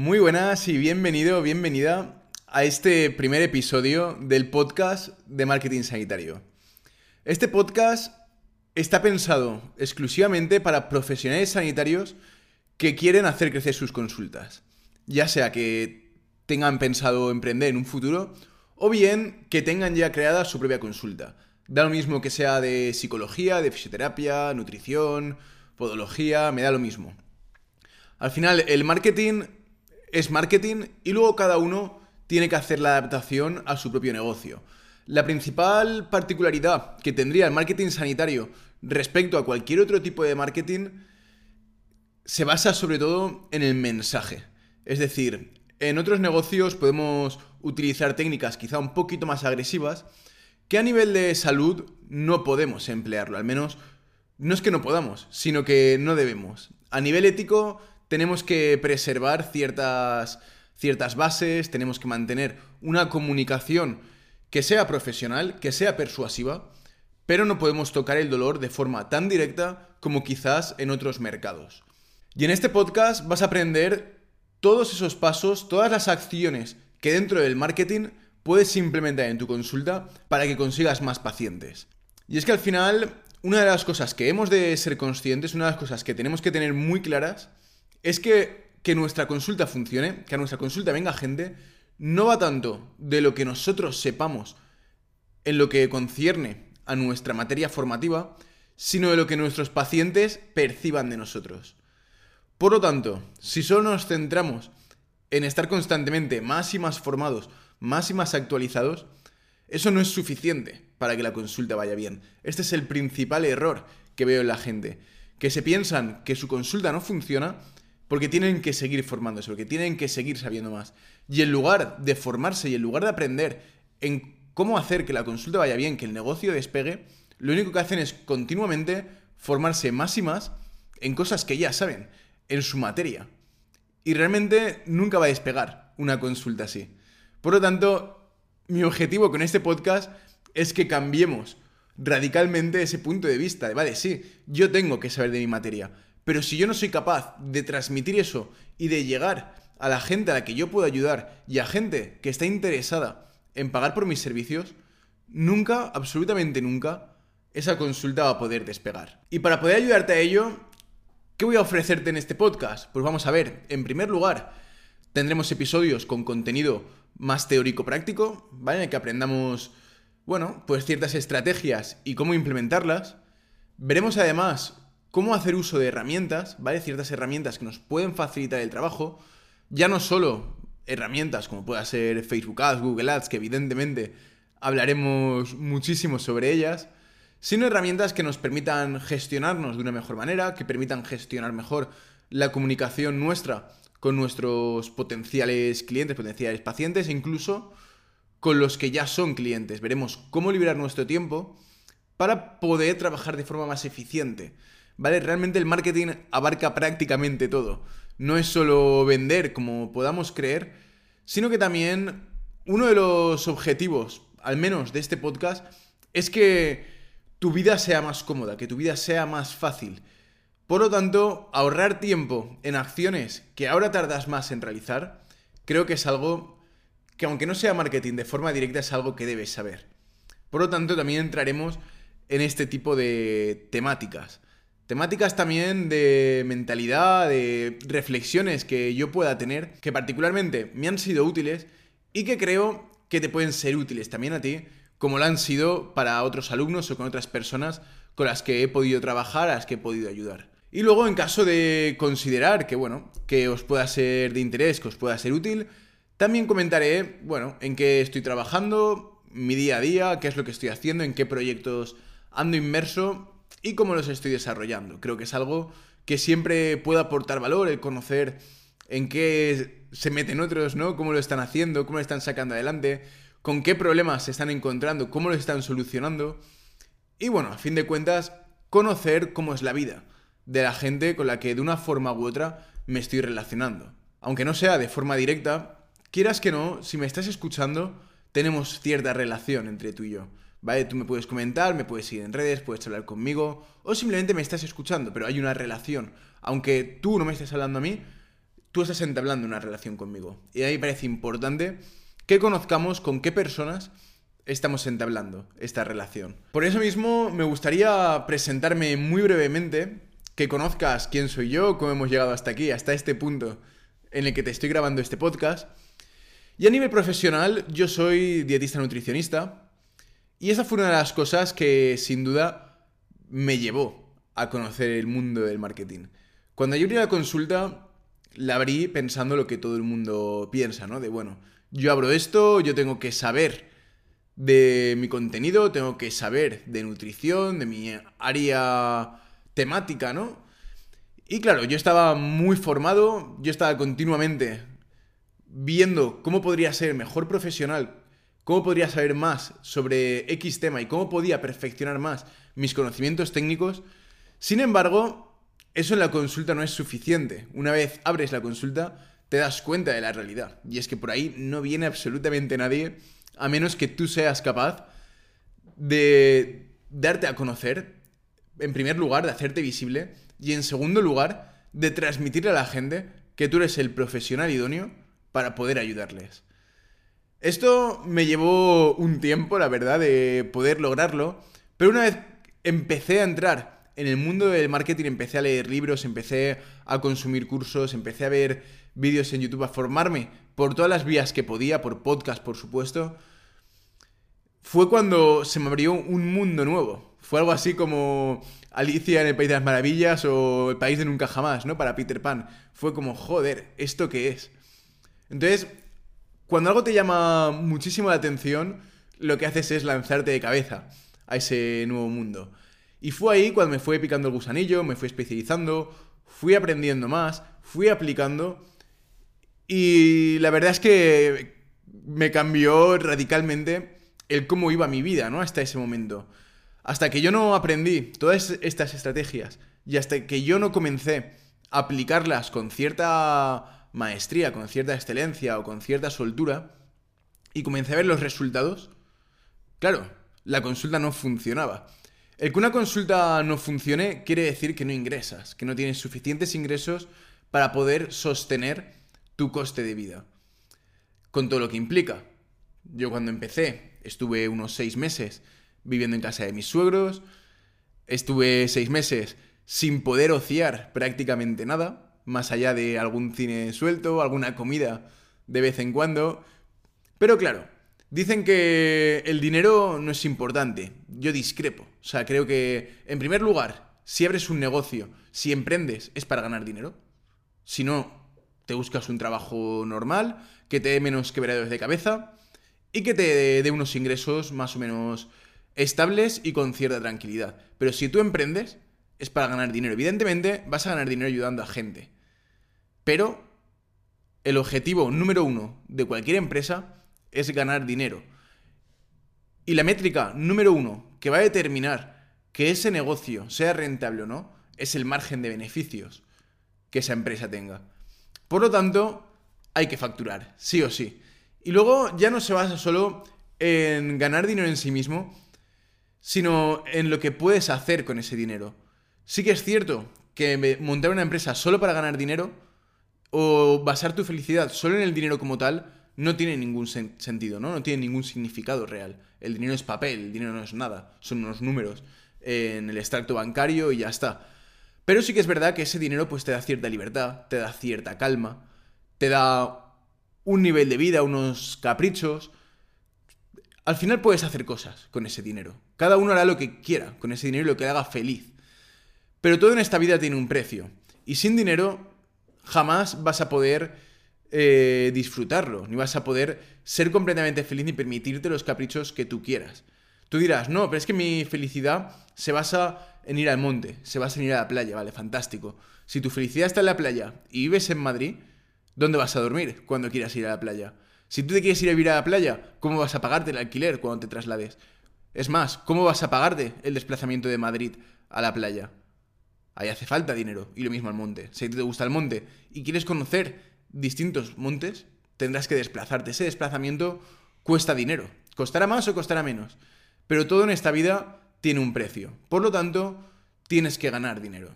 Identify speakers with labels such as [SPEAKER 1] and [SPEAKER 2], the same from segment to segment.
[SPEAKER 1] Muy buenas y bienvenido, bienvenida a este primer episodio del podcast de marketing sanitario. Este podcast está pensado exclusivamente para profesionales sanitarios que quieren hacer crecer sus consultas, ya sea que tengan pensado emprender en un futuro o bien que tengan ya creada su propia consulta. Da lo mismo que sea de psicología, de fisioterapia, nutrición, podología, me da lo mismo. Al final, el marketing es marketing y luego cada uno tiene que hacer la adaptación a su propio negocio. La principal particularidad que tendría el marketing sanitario respecto a cualquier otro tipo de marketing se basa sobre todo en el mensaje. Es decir, en otros negocios podemos utilizar técnicas quizá un poquito más agresivas que a nivel de salud no podemos emplearlo, al menos no es que no podamos, sino que no debemos. A nivel ético tenemos que preservar ciertas, ciertas bases, tenemos que mantener una comunicación que sea profesional, que sea persuasiva, pero no podemos tocar el dolor de forma tan directa como quizás en otros mercados. Y en este podcast vas a aprender todos esos pasos, todas las acciones que dentro del marketing puedes implementar en tu consulta para que consigas más pacientes. Y es que al final, una de las cosas que hemos de ser conscientes, una de las cosas que tenemos que tener muy claras, es que, que nuestra consulta funcione, que a nuestra consulta venga gente, no va tanto de lo que nosotros sepamos en lo que concierne a nuestra materia formativa, sino de lo que nuestros pacientes perciban de nosotros. Por lo tanto, si solo nos centramos en estar constantemente más y más formados, más y más actualizados, eso no es suficiente para que la consulta vaya bien. Este es el principal error que veo en la gente, que se piensan que su consulta no funciona porque tienen que seguir formándose, porque tienen que seguir sabiendo más. Y en lugar de formarse y en lugar de aprender en cómo hacer que la consulta vaya bien, que el negocio despegue, lo único que hacen es continuamente formarse más y más en cosas que ya saben, en su materia. Y realmente nunca va a despegar una consulta así. Por lo tanto, mi objetivo con este podcast es que cambiemos radicalmente ese punto de vista de, vale, sí, yo tengo que saber de mi materia, pero si yo no soy capaz de transmitir eso y de llegar a la gente a la que yo puedo ayudar y a gente que está interesada en pagar por mis servicios, nunca, absolutamente nunca, esa consulta va a poder despegar. Y para poder ayudarte a ello, ¿qué voy a ofrecerte en este podcast? Pues vamos a ver, en primer lugar, tendremos episodios con contenido más teórico-práctico, ¿vale? En que aprendamos, bueno, pues ciertas estrategias y cómo implementarlas. Veremos además cómo hacer uso de herramientas, ¿vale? Ciertas herramientas que nos pueden facilitar el trabajo, ya no solo herramientas como pueda ser Facebook Ads, Google Ads, que evidentemente hablaremos muchísimo sobre ellas, sino herramientas que nos permitan gestionarnos de una mejor manera, que permitan gestionar mejor la comunicación nuestra con nuestros potenciales clientes, potenciales pacientes e incluso con los que ya son clientes. Veremos cómo liberar nuestro tiempo para poder trabajar de forma más eficiente. ¿Vale? Realmente el marketing abarca prácticamente todo. No es solo vender como podamos creer, sino que también uno de los objetivos, al menos de este podcast, es que tu vida sea más cómoda, que tu vida sea más fácil. Por lo tanto, ahorrar tiempo en acciones que ahora tardas más en realizar, creo que es algo que aunque no sea marketing de forma directa, es algo que debes saber. Por lo tanto, también entraremos en este tipo de temáticas. Temáticas también de mentalidad, de reflexiones que yo pueda tener, que particularmente me han sido útiles y que creo que te pueden ser útiles también a ti, como lo han sido para otros alumnos o con otras personas con las que he podido trabajar, a las que he podido ayudar. Y luego, en caso de considerar que, bueno, que os pueda ser de interés, que os pueda ser útil, también comentaré, bueno, en qué estoy trabajando, mi día a día, qué es lo que estoy haciendo, en qué proyectos ando inmerso y cómo los estoy desarrollando. Creo que es algo que siempre puede aportar valor, el conocer en qué se meten otros, ¿no? Cómo lo están haciendo, cómo lo están sacando adelante, con qué problemas se están encontrando, cómo lo están solucionando. Y bueno, a fin de cuentas, conocer cómo es la vida de la gente con la que de una forma u otra me estoy relacionando. Aunque no sea de forma directa, quieras que no, si me estás escuchando, tenemos cierta relación entre tú y yo. ¿Vale? Tú me puedes comentar, me puedes seguir en redes, puedes hablar conmigo, o simplemente me estás escuchando, pero hay una relación. Aunque tú no me estés hablando a mí, tú estás entablando una relación conmigo. Y a mí me parece importante que conozcamos con qué personas estamos entablando esta relación. Por eso mismo me gustaría presentarme muy brevemente, que conozcas quién soy yo, cómo hemos llegado hasta aquí, hasta este punto en el que te estoy grabando este podcast. Y a nivel profesional, yo soy dietista nutricionista. Y esa fue una de las cosas que sin duda me llevó a conocer el mundo del marketing. Cuando yo abrí la consulta, la abrí pensando lo que todo el mundo piensa, ¿no? De bueno, yo abro esto, yo tengo que saber de mi contenido, tengo que saber de nutrición, de mi área temática, ¿no? Y claro, yo estaba muy formado, yo estaba continuamente viendo cómo podría ser mejor profesional, cómo podría saber más sobre X tema y cómo podía perfeccionar más mis conocimientos técnicos. Sin embargo, eso en la consulta no es suficiente. Una vez abres la consulta, te das cuenta de la realidad. Y es que por ahí no viene absolutamente nadie, a menos que tú seas capaz de darte a conocer, en primer lugar, de hacerte visible, y en segundo lugar, de transmitirle a la gente que tú eres el profesional idóneo para poder ayudarles. Esto me llevó un tiempo, la verdad, de poder lograrlo, pero una vez empecé a entrar en el mundo del marketing, empecé a leer libros, empecé a consumir cursos, empecé a ver vídeos en YouTube, a formarme por todas las vías que podía, por podcast, por supuesto, fue cuando se me abrió un mundo nuevo. Fue algo así como Alicia en el País de las Maravillas o El País de Nunca Jamás, ¿no? Para Peter Pan. Fue como, joder, ¿esto qué es? Entonces, cuando algo te llama muchísimo la atención, lo que haces es lanzarte de cabeza a ese nuevo mundo. Y fue ahí cuando me fue picando el gusanillo, me fui especializando, fui aprendiendo más, fui aplicando y la verdad es que me cambió radicalmente el cómo iba mi vida, ¿no? Hasta ese momento. Hasta que yo no aprendí todas estas estrategias y hasta que yo no comencé a aplicarlas con cierta maestría, con cierta excelencia o con cierta soltura y comencé a ver los resultados, claro, la consulta no funcionaba. El que una consulta no funcione quiere decir que no ingresas, que no tienes suficientes ingresos para poder sostener tu coste de vida. Con todo lo que implica. Yo cuando empecé estuve unos seis meses viviendo en casa de mis suegros, estuve seis meses sin poder ociar prácticamente nada, más allá de algún cine suelto, alguna comida de vez en cuando. Pero claro, dicen que el dinero no es importante. Yo discrepo. O sea, creo que, en primer lugar, si abres un negocio, si emprendes, es para ganar dinero. Si no, te buscas un trabajo normal, que te dé menos quebraderos de cabeza y que te dé unos ingresos más o menos estables y con cierta tranquilidad. Pero si tú emprendes, es para ganar dinero. Evidentemente, vas a ganar dinero ayudando a gente. Pero el objetivo número uno de cualquier empresa es ganar dinero. Y la métrica número uno que va a determinar que ese negocio sea rentable o no es el margen de beneficios que esa empresa tenga. Por lo tanto, hay que facturar, sí o sí. Y luego ya no se basa solo en ganar dinero en sí mismo, sino en lo que puedes hacer con ese dinero. Sí que es cierto que montar una empresa solo para ganar dinero o basar tu felicidad solo en el dinero como tal no tiene ningún sentido, ¿no? No tiene ningún significado real. El dinero es papel, el dinero no es nada, son unos números en el extracto bancario y ya está. Pero sí que es verdad que ese dinero pues te da cierta libertad, te da cierta calma, te da un nivel de vida, unos caprichos. Al final puedes hacer cosas con ese dinero. Cada uno hará lo que quiera con ese dinero y lo que le haga feliz. Pero todo en esta vida tiene un precio. Y sin dinero jamás vas a poder eh, disfrutarlo, ni vas a poder ser completamente feliz ni permitirte los caprichos que tú quieras. Tú dirás, no, pero es que mi felicidad se basa en ir al monte, se basa en ir a la playa, vale, fantástico. Si tu felicidad está en la playa y vives en Madrid, ¿dónde vas a dormir cuando quieras ir a la playa? Si tú te quieres ir a vivir a la playa, ¿cómo vas a pagarte el alquiler cuando te traslades? Es más, ¿cómo vas a pagarte el desplazamiento de Madrid a la playa? Ahí hace falta dinero, y lo mismo al monte. Si te gusta el monte y quieres conocer distintos montes, tendrás que desplazarte. Ese desplazamiento cuesta dinero. ¿Costará más o costará menos? Pero todo en esta vida tiene un precio. Por lo tanto, tienes que ganar dinero.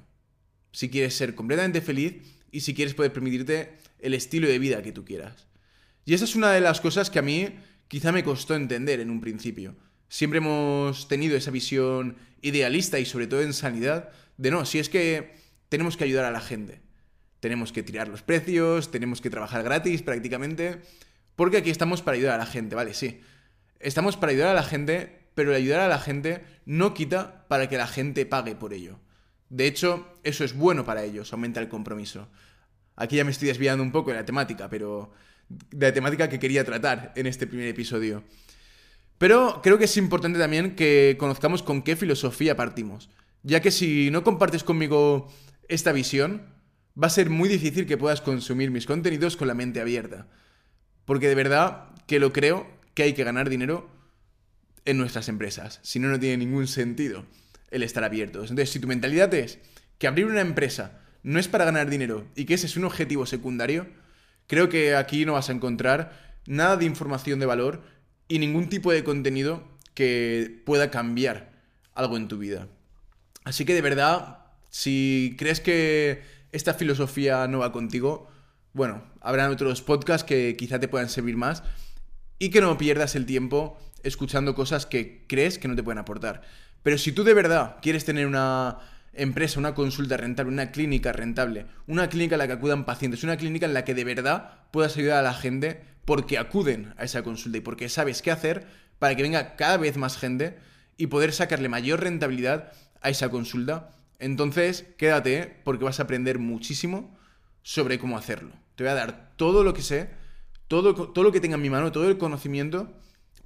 [SPEAKER 1] Si quieres ser completamente feliz y si quieres poder permitirte el estilo de vida que tú quieras. Y esa es una de las cosas que a mí quizá me costó entender en un principio. Siempre hemos tenido esa visión idealista y sobre todo en sanidad de no, si es que tenemos que ayudar a la gente. Tenemos que tirar los precios, tenemos que trabajar gratis prácticamente, porque aquí estamos para ayudar a la gente, ¿vale? Sí. Estamos para ayudar a la gente, pero ayudar a la gente no quita para que la gente pague por ello. De hecho, eso es bueno para ellos, aumenta el compromiso. Aquí ya me estoy desviando un poco de la temática, pero de la temática que quería tratar en este primer episodio. Pero creo que es importante también que conozcamos con qué filosofía partimos, ya que si no compartes conmigo esta visión, va a ser muy difícil que puedas consumir mis contenidos con la mente abierta. Porque de verdad que lo creo que hay que ganar dinero en nuestras empresas, si no, no tiene ningún sentido el estar abiertos. Entonces, si tu mentalidad es que abrir una empresa no es para ganar dinero y que ese es un objetivo secundario, creo que aquí no vas a encontrar nada de información de valor y ningún tipo de contenido que pueda cambiar algo en tu vida. Así que de verdad, si crees que esta filosofía no va contigo, bueno, habrán otros podcasts que quizá te puedan servir más y que no pierdas el tiempo escuchando cosas que crees que no te pueden aportar. Pero si tú de verdad quieres tener una empresa, una consulta rentable, una clínica rentable, una clínica en la que acudan pacientes, una clínica en la que de verdad puedas ayudar a la gente porque acuden a esa consulta y porque sabes qué hacer para que venga cada vez más gente y poder sacarle mayor rentabilidad a esa consulta, entonces quédate porque vas a aprender muchísimo sobre cómo hacerlo. Te voy a dar todo lo que sé, todo, todo lo que tenga en mi mano, todo el conocimiento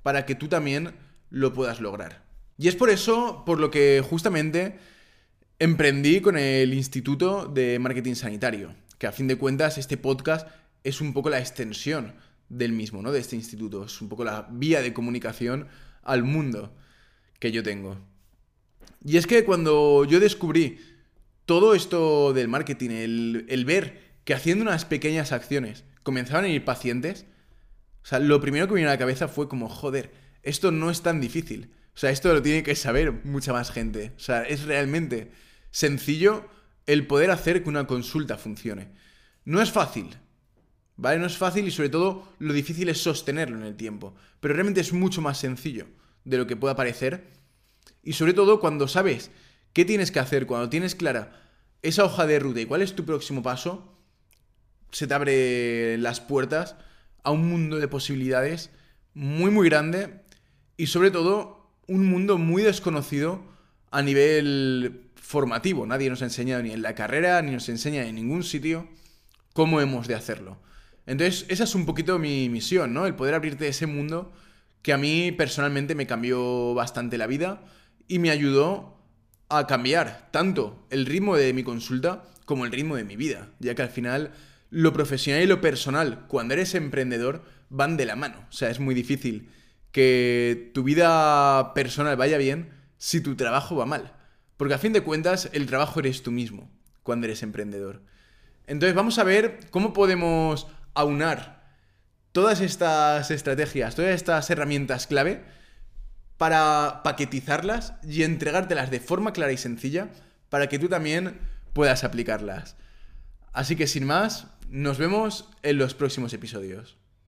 [SPEAKER 1] para que tú también lo puedas lograr. Y es por eso por lo que justamente emprendí con el Instituto de Marketing Sanitario, que a fin de cuentas este podcast es un poco la extensión del mismo, ¿no? De este instituto, es un poco la vía de comunicación al mundo que yo tengo. Y es que cuando yo descubrí todo esto del marketing, el, el ver que haciendo unas pequeñas acciones comenzaban a ir pacientes, o sea, lo primero que me vino a la cabeza fue como, joder, esto no es tan difícil. O sea, esto lo tiene que saber mucha más gente. O sea, es realmente sencillo el poder hacer que una consulta funcione. No es fácil, ¿vale? No es fácil y sobre todo lo difícil es sostenerlo en el tiempo. Pero realmente es mucho más sencillo de lo que pueda parecer. Y sobre todo cuando sabes qué tienes que hacer, cuando tienes clara esa hoja de ruta y cuál es tu próximo paso, se te abre las puertas a un mundo de posibilidades muy muy grande y sobre todo un mundo muy desconocido a nivel formativo. Nadie nos ha enseñado ni en la carrera ni nos enseña en ningún sitio cómo hemos de hacerlo. Entonces, esa es un poquito mi misión, ¿no? El poder abrirte ese mundo que a mí personalmente me cambió bastante la vida y me ayudó a cambiar tanto el ritmo de mi consulta como el ritmo de mi vida, ya que al final lo profesional y lo personal, cuando eres emprendedor, van de la mano. O sea, es muy difícil que tu vida personal vaya bien si tu trabajo va mal. Porque a fin de cuentas, el trabajo eres tú mismo cuando eres emprendedor. Entonces vamos a ver cómo podemos aunar todas estas estrategias, todas estas herramientas clave para paquetizarlas y entregártelas de forma clara y sencilla para que tú también puedas aplicarlas. Así que sin más, nos vemos en los próximos episodios.